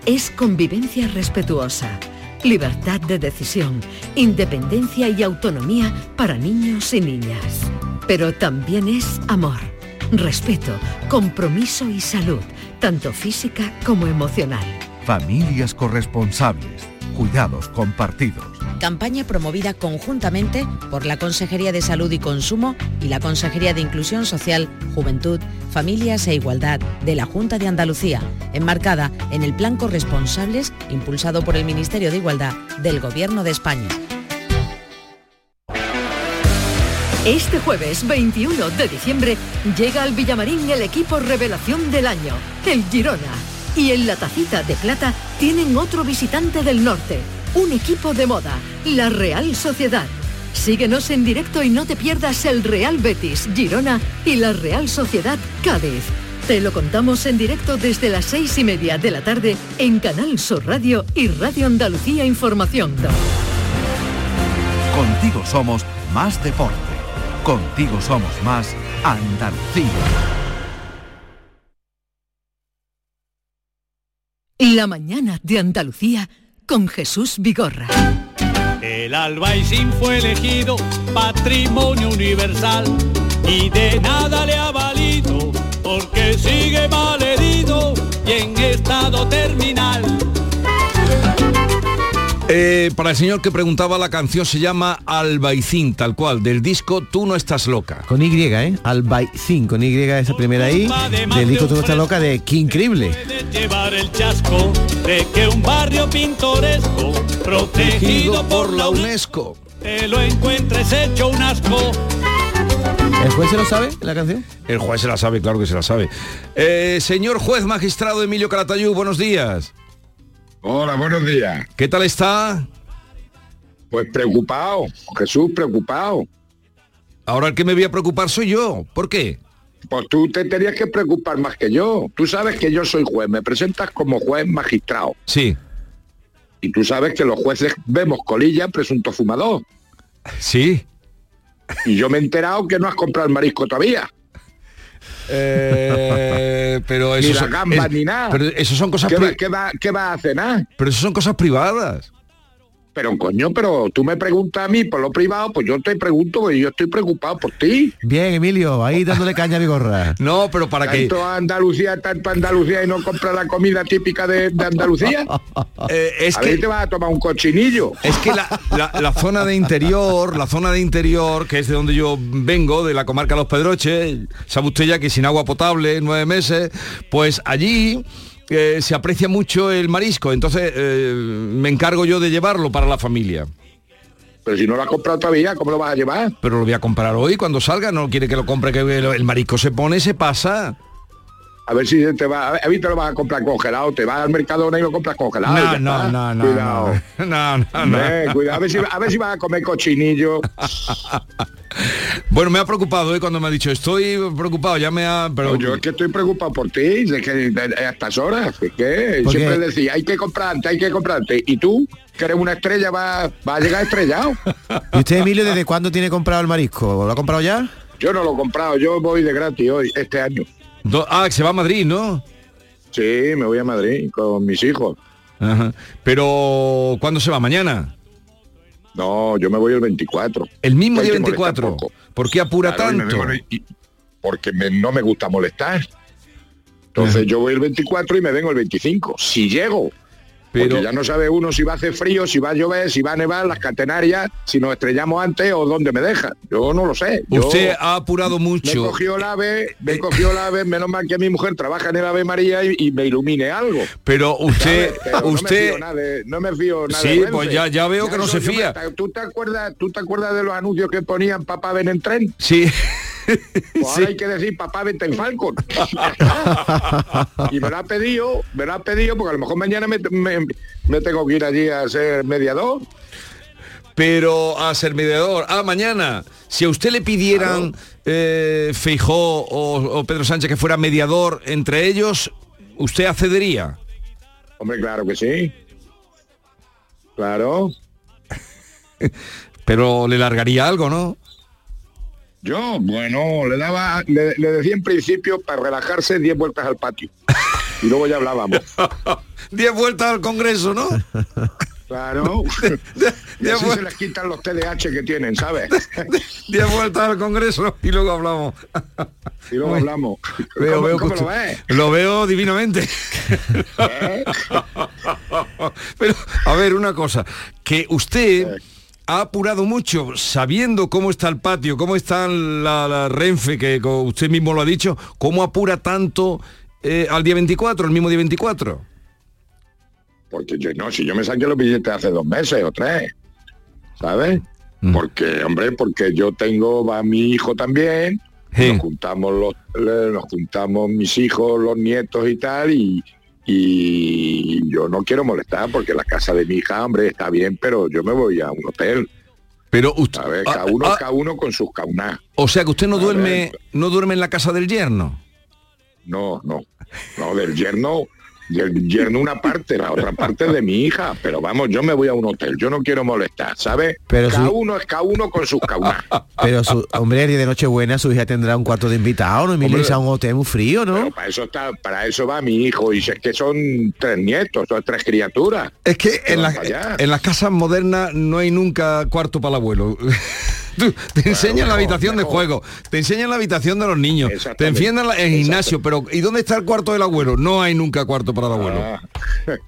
Es convivencia respetuosa, libertad de decisión, independencia y autonomía para niños y niñas. Pero también es amor, respeto, compromiso y salud, tanto física como emocional. Familias corresponsables. Cuidados compartidos. Campaña promovida conjuntamente por la Consejería de Salud y Consumo y la Consejería de Inclusión Social, Juventud, Familias e Igualdad de la Junta de Andalucía, enmarcada en el Plan Corresponsables impulsado por el Ministerio de Igualdad del Gobierno de España. Este jueves 21 de diciembre llega al Villamarín el equipo revelación del año, el Girona. Y en la tacita de plata tienen otro visitante del norte, un equipo de moda, la Real Sociedad. Síguenos en directo y no te pierdas el Real Betis, Girona y la Real Sociedad Cádiz. Te lo contamos en directo desde las seis y media de la tarde en Canal Sur Radio y Radio Andalucía Información. Contigo somos más deporte. Contigo somos más Andalucía. La mañana de Andalucía con Jesús Vigorra. El albaicín fue elegido patrimonio universal y de nada le ha valido porque sigue mal herido y en estado terminal. Eh, para el señor que preguntaba, la canción se llama Albaicín, tal cual, del disco Tú no estás loca. Con Y, ¿eh? Albaicín, con Y esa primera ahí, del disco Tú no estás loca de Qué increíble. Llevar el chasco de que un barrio pintoresco protegido por la UNESCO te lo encuentres hecho un asco. ¿El juez se lo sabe, la canción? El juez se la sabe, claro que se la sabe. Eh, señor juez magistrado Emilio Caratayú, buenos días. Hola, buenos días. ¿Qué tal está? Pues preocupado, Jesús, preocupado. Ahora el que me voy a preocupar soy yo. ¿Por qué? Pues tú te tenías que preocupar más que yo. Tú sabes que yo soy juez, me presentas como juez magistrado. Sí. Y tú sabes que los jueces vemos colilla, presunto fumador. Sí. Y yo me he enterado que no has comprado el marisco todavía. Eh, pero eso ni la son- gamba es- ni nada. Pero eso son cosas ¿Qué, va, qué va- qué va a cenar? Pero eso son cosas privadas. Pero coño, pero tú me preguntas a mí por lo privado, pues yo te pregunto, porque yo estoy preocupado por ti. Bien, Emilio, ahí dándole caña a Vigorra. No, pero para que... Tanto Andalucía, tanto Andalucía y no compra la comida típica de, de Andalucía. Eh, es a que- ver, te vas a tomar un cochinillo. Es que la, la- la zona de interior, la zona de interior, que es de donde yo vengo, de la comarca Los Pedroches, sabe usted ya que sin agua potable, nueve meses, pues allí eh, se aprecia mucho el marisco, entonces eh, me encargo yo de llevarlo para la familia. Pero si no lo has comprado todavía, ¿cómo lo vas a llevar? Pero lo voy a comprar hoy cuando salga, no quiere que lo compre, que el, el marisco se pone, se pasa. A ver si te va, a ver, te lo vas a comprar congelado, te vas al Mercadona y lo compras congelado. No, no, no, no, Cuidado. no, no, no, cuidado, a ver, si, a ver si vas a comer cochinillo. Bueno, me ha preocupado ¿eh? cuando me ha dicho, estoy preocupado, ya me ha... Pero... yo es que estoy preocupado por ti, de que a estas horas, es que ¿Por qué? siempre decía, hay que comprarte, hay que comprarte. Y tú, que eres una estrella, vas va a llegar estrellado. ¿Y usted, Emilio, desde cuándo tiene comprado el marisco? ¿Lo ha comprado ya? Yo no lo he comprado, yo voy de gratis hoy, este año. Do- ah, que se va a Madrid, ¿no? Sí, me voy a Madrid con mis hijos. Ajá. Pero, ¿cuándo se va? ¿Mañana? No, yo me voy el 24. El mismo día que molestar 24. poco. ¿Por qué apura Claro, y me tanto? porque me- no me gusta molestar. Entonces yo voy el 24 y me vengo el 25. Si llego. Pero- Porque ya no sabe uno si va a hacer frío, si va a llover, si va a nevar, las catenarias, si nos estrellamos antes o dónde me deja. Yo no lo sé. Yo Usted ha apurado me mucho. cogió el ave, me cogió el ave, menos mal que mi mujer trabaja en el Ave María y, y me ilumine algo. Pero usted. Pero no me usted, fío nada de- no me fío nada Sí, de pues ya- ya veo que no se me- fía. ¿tú, te acuerdas, ¿Tú te acuerdas de los anuncios que ponían papá ven en tren? sí, Pues ahora hay que decir, papá, vete en Falcon. y me lo ha pedido, me lo ha pedido, porque a lo mejor mañana me, me- me tengo que ir allí a ser mediador. Pero a ser mediador. Ah, mañana. Si a usted le pidieran eh, Feijó o, o Pedro Sánchez que fuera mediador entre ellos, ¿usted accedería? Hombre, claro que sí. Claro. Pero le largaría algo, ¿no? Yo, bueno, le daba, le, le decía en principio para relajarse 10 vueltas al patio. Y luego ya hablábamos. Diez vueltas al Congreso, ¿no? Claro. Y así se les quitan los TDAH que tienen, ¿sabes? Diez vueltas al Congreso y luego hablamos. Y luego hablamos. Veo- ¿Cómo, veo cómo lo ves? Lo veo divinamente. ¿Eh? Pero, a ver, una cosa, que usted ha apurado mucho, sabiendo cómo está el patio, cómo está la, la Renfe, que como usted mismo lo ha dicho, cómo apura tanto eh, al día 24, el mismo día 24. Porque yo no, si yo me saqué los billetes hace dos meses o tres, ¿sabes? Mm. Porque, hombre, porque yo tengo, va mi hijo también, nos juntamos los, le- nos juntamos mis hijos, los nietos y tal, y, y yo no quiero molestar porque la casa de mi hija, hombre, está bien, pero yo me voy a un hotel. Pero usted, ¿sabes? ah, Cada uno, ah. cada uno con sus caunas. O sea que usted no A duerme, ver. no duerme en la casa del yerno. No, no, no, del yerno, yerno una parte, la otra parte es de mi hija, pero vamos, yo me voy a un hotel, yo no quiero molestar, ¿sabes? Pero cada su- uno es cada uno con sus caunas. Pero su, hombre, el día de Nochebuena su hija tendrá un cuarto de invitado, ¿no? Emilia, Hombre. a un hotel muy frío, ¿no? Pero para eso está, para eso va mi hijo, y si es que son tres nietos, son tres criaturas. Es que en, la- en las casas modernas no hay nunca cuarto para el abuelo. Tú- te enseñan la mejor, habitación de juego, te enseñan la habitación de los niños, te enfiendan el gimnasio, pero ¿y dónde está el cuarto del abuelo? No hay nunca cuarto para el abuelo. Ah.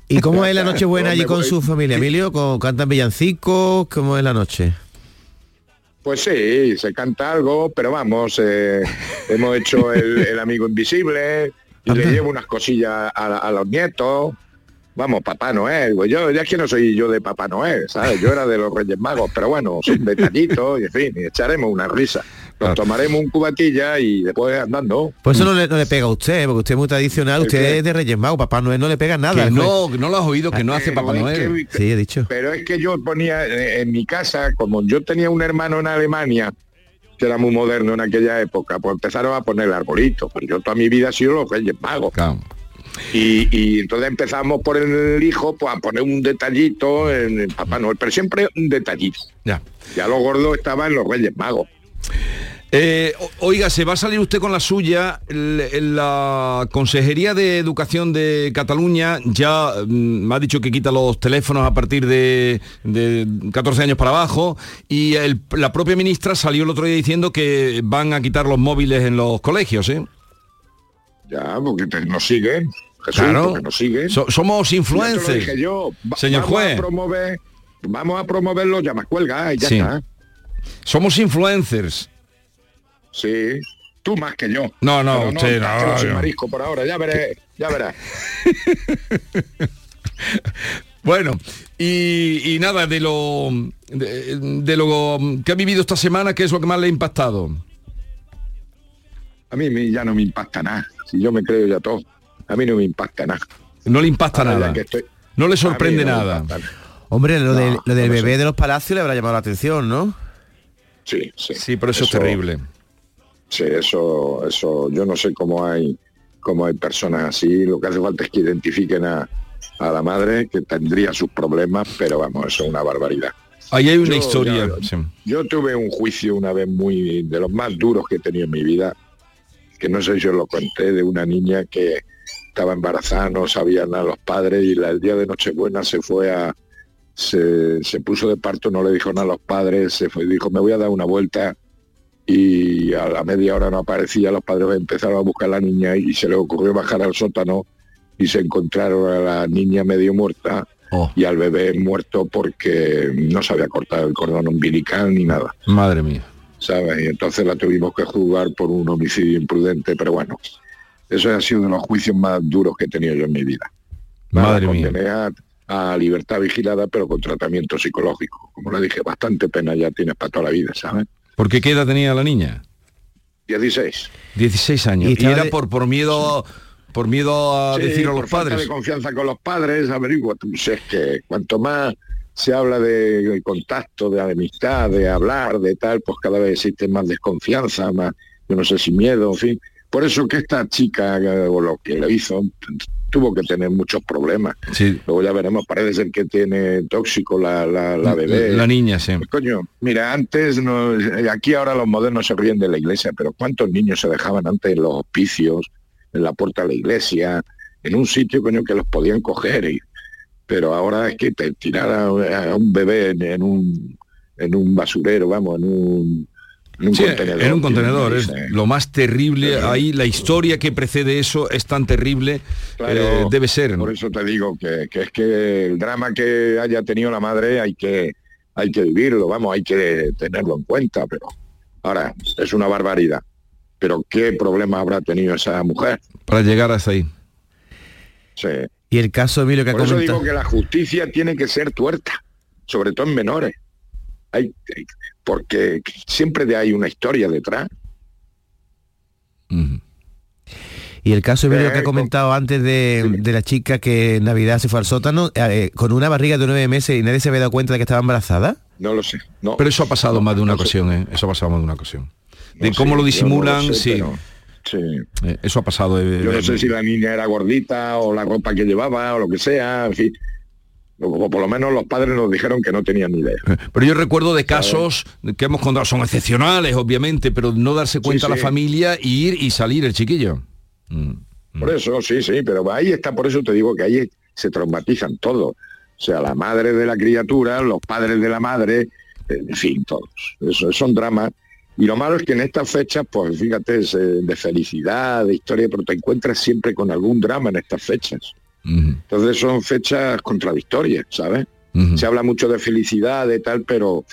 ¿Y cómo es la Nochebuena allí ¿Dónde con voy? su familia, Emilio? ¿Con, ¿Cantan villancicos? ¿Cómo es la noche? Pues sí, se canta algo, pero vamos, eh, hemos hecho el, el amigo invisible y le llevo unas cosillas a, a los nietos. Vamos, Papá Noel, pues yo ya es que no soy yo de Papá Noel, ¿sabes? Yo era de los Reyes Magos, pero bueno, son detallitos y en fin, y echaremos una risa. Nos tomaremos un cubatilla y después andando. Pues eso no le, no le pega a usted, porque usted es muy tradicional, ¿El usted qué? es de Reyes Magos, Papá Noel no le pega nada. Que es no, que no lo has oído, que no hace Pero Papá es Noel. que- Sí, he dicho. Pero es que yo ponía eh, en mi casa, como yo tenía un hermano en Alemania, que era muy moderno en aquella época, pues empezaron a poner el arbolito. Pero yo toda mi vida he sido los Reyes Magos. Y, y entonces empezamos por el hijo pues, a poner un detallito en el Papá Noel, pero siempre un detallito. Ya. Ya lo gordo estaba en los Reyes Magos. Eh, oiga, se va a salir usted con la suya. en La Consejería de Educación de Cataluña ya mm, me ha dicho que quita los teléfonos a partir de, de 14 años para abajo y el- la propia ministra salió el otro día diciendo que van a quitar los móviles en los colegios. ¿eh? Ya, porque te- nos siguen. Jesús, Claro. porque nos siguen. So- somos influencers. dije yo. Va- Señor vamos juez. A promover, vamos a promover los llamacuelgas y ya Sí. está. Somos influencers. Sí, tú más que yo. No, no, Pero usted no, no soy no. marisco por ahora, ya veré, ya verás. Bueno, y, y nada, de lo, de, de lo que ha vivido esta semana, ¿qué es lo que más le ha impactado? A mí ya no me impacta nada. Si yo me creo ya todo, a mí no me impacta nada. No le impacta Ahora nada. que estoy- No le sorprende no nada. Hombre, lo, No, del- lo del no bebé sé. de los palacios le habrá llamado la atención, ¿no? Sí, sí. Sí, pero eso, es terrible. Sí, eso, eso, yo no sé cómo hay, cómo hay personas así. Lo que hace falta es que identifiquen a, a la madre, que tendría sus problemas, pero vamos, eso es una barbaridad. Ahí hay una Yo, historia. ya- sí. Yo tuve un juicio una vez muy de los más duros que he tenido en mi vida, que no sé si os lo conté, de una niña que estaba embarazada, no sabían a los padres y la, el día de Nochebuena se fue a, se, se puso de parto, no le dijo nada a los padres, se fue, dijo me voy a dar una vuelta y a la media hora no aparecía, los padres empezaron a buscar a la niña y se le ocurrió bajar al sótano y se encontraron a la niña medio muerta y al bebé muerto porque no se había cortado el cordón umbilical ni nada. Madre mía. ¿Sabes? Y entonces la tuvimos que juzgar por un homicidio imprudente, pero bueno, eso ha sido uno de los juicios más duros que he tenido yo en mi vida. Madre mía. condené A, a libertad vigilada, pero con tratamiento psicológico. Como le dije, bastante pena ya tienes para toda la vida, ¿sabes? ¿Por qué edad tenía la niña? 16. 16 años. Y era de- por, por miedo por miedo a Sí, decir a por los falta padres. de confianza con los padres, averigua. Pues es que cuanto más se habla de, contacto, de amistad, de hablar, de tal, pues cada vez existe más desconfianza, más, yo no sé si miedo, en fin. Por eso que esta chica, eh, o lo que le hizo, tuvo que tener muchos problemas. Sí. Luego ya veremos, parece ser que tiene tóxico la, la, la bebé. La niña, sí. Pues, coño, mira, antes, no, aquí ahora los modernos se ríen de la iglesia, pero ¿cuántos niños se dejaban antes en los hospicios, en la puerta de la iglesia, en un sitio, coño, que los podían coger? Y, pero ahora es que te tirar a, a un bebé en, en un en un basurero, vamos, en un, en un Sí, contenedor. en un contenedor, es lo más terrible. Ahí la historia que precede eso es tan terrible, Claro, eh, debe ser. ¿no? Por eso te digo que, que es que el drama que haya tenido la madre hay que hay que vivirlo, vamos, hay que tenerlo en cuenta, pero ahora es una barbaridad. Pero qué problema habrá tenido esa mujer. Para llegar hasta ahí. Sí. Y el caso, Emilio, que ha Por eso comentado... digo que la justicia tiene que ser tuerta, sobre todo en menores. Hay, hay- porque siempre hay una historia detrás. Y el caso, Emilio, que Eh, ha comentado antes de, de la chica que en Navidad se fue al sótano, eh, con una barriga de nueve meses y nadie se había dado cuenta de que estaba embarazada. No lo sé. No. Pero eso ha pasado más de una ocasión, ¿eh? Eso ha pasado más de una ocasión. De No cómo sé, lo disimulan, no lo sé, sí. pero- sí. Eh, Eso ha pasado. eh, Yo no eh, sé si la niña era gordita o la ropa que llevaba o lo que sea, en fin. O, por lo menos los padres nos dijeron que no tenían ni idea. Pero yo recuerdo de casos que hemos contado, son excepcionales, obviamente, pero no darse cuenta a la sí. familia y ir y salir el chiquillo. Por eso, sí, sí, pero ahí está, por eso te digo que ahí se traumatizan todos. O sea, la madre de la criatura, los padres de la madre, eh, en fin, todos. Eso son dramas. Y lo malo es que en estas fechas, pues fíjate, es, de felicidad, de historia, pero te encuentras siempre con algún drama en estas fechas. Entonces son fechas contradictorias, ¿sabes? Se habla mucho de felicidad, de tal, pero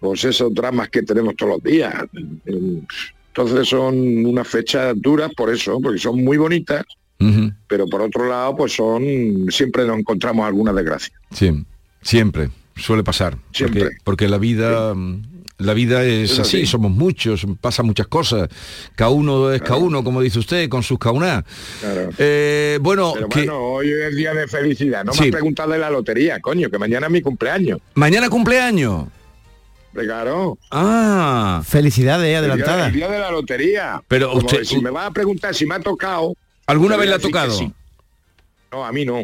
pues esos dramas que tenemos todos los días. Entonces son unas fechas duras por eso, porque son muy bonitas, pero por otro lado, pues son siempre nos encontramos alguna desgracia. Sí, siempre, suele pasar. Siempre. Porque, porque la vida... mm, La vida es Es así, así. somos muchos, pasan muchas cosas. Cada uno es cada uno, como dice usted, con sus cauná. Claro. Eh, bueno, Pero que bueno, hoy es día de felicidad. No me Sí. has preguntado de la lotería, coño, que mañana es mi cumpleaños. mañana cumpleaños. Claro. Ah. Felicidades, eh, El día, adelantada. el día de la lotería. Pero Como usted- si me vas a preguntar si me ha tocado. ¿Alguna vez voy le a ha tocado? sí. No, a mí no.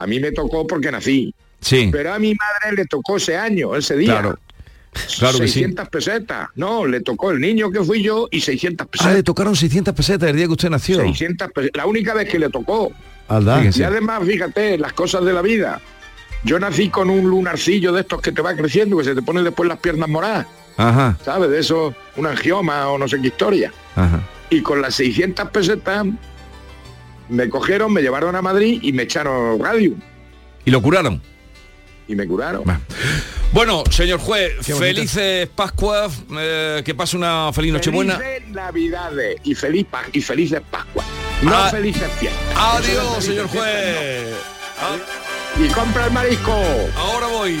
A mí me tocó porque nací. Sí. Pero a mi madre le tocó ese año, ese día. Claro. Claro que sí. 600 pesetas. No, le tocó el niño que fui yo y 600 pesetas. Ah, le tocaron 600 pesetas el día que usted nació. 600 pesetas. La única vez que le tocó. Y además, fíjate, las cosas de la vida. Yo nací con un lunarcillo de estos que te va creciendo, que se te ponen después las piernas moradas. Ajá, ¿Sabes? De eso, un angioma o no sé qué historia. ajá. Y con las 600 pesetas me cogieron, me llevaron a Madrid y me echaron radio. ¿Y lo curaron? Y me curaron. Bueno, señor juez, felices Pascuas, eh, que pase una feliz Nochebuena. Felices Navidades y, feliz Pa- y felices Pascua. No Ah, felices fiestas. Adiós, señor juez. Y compra el marisco. Ahora voy.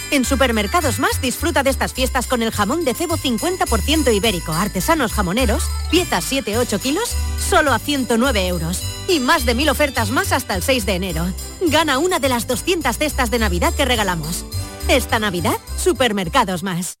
En Supermercados Más disfruta de estas fiestas con el jamón de cebo 50% ibérico, artesanos jamoneros, piezas 7-8 kilos, solo a 109 euros. y más de mil ofertas más hasta el 6 de enero. Gana una de las 200 cestas de Navidad que regalamos. Esta Navidad, Supermercados Más.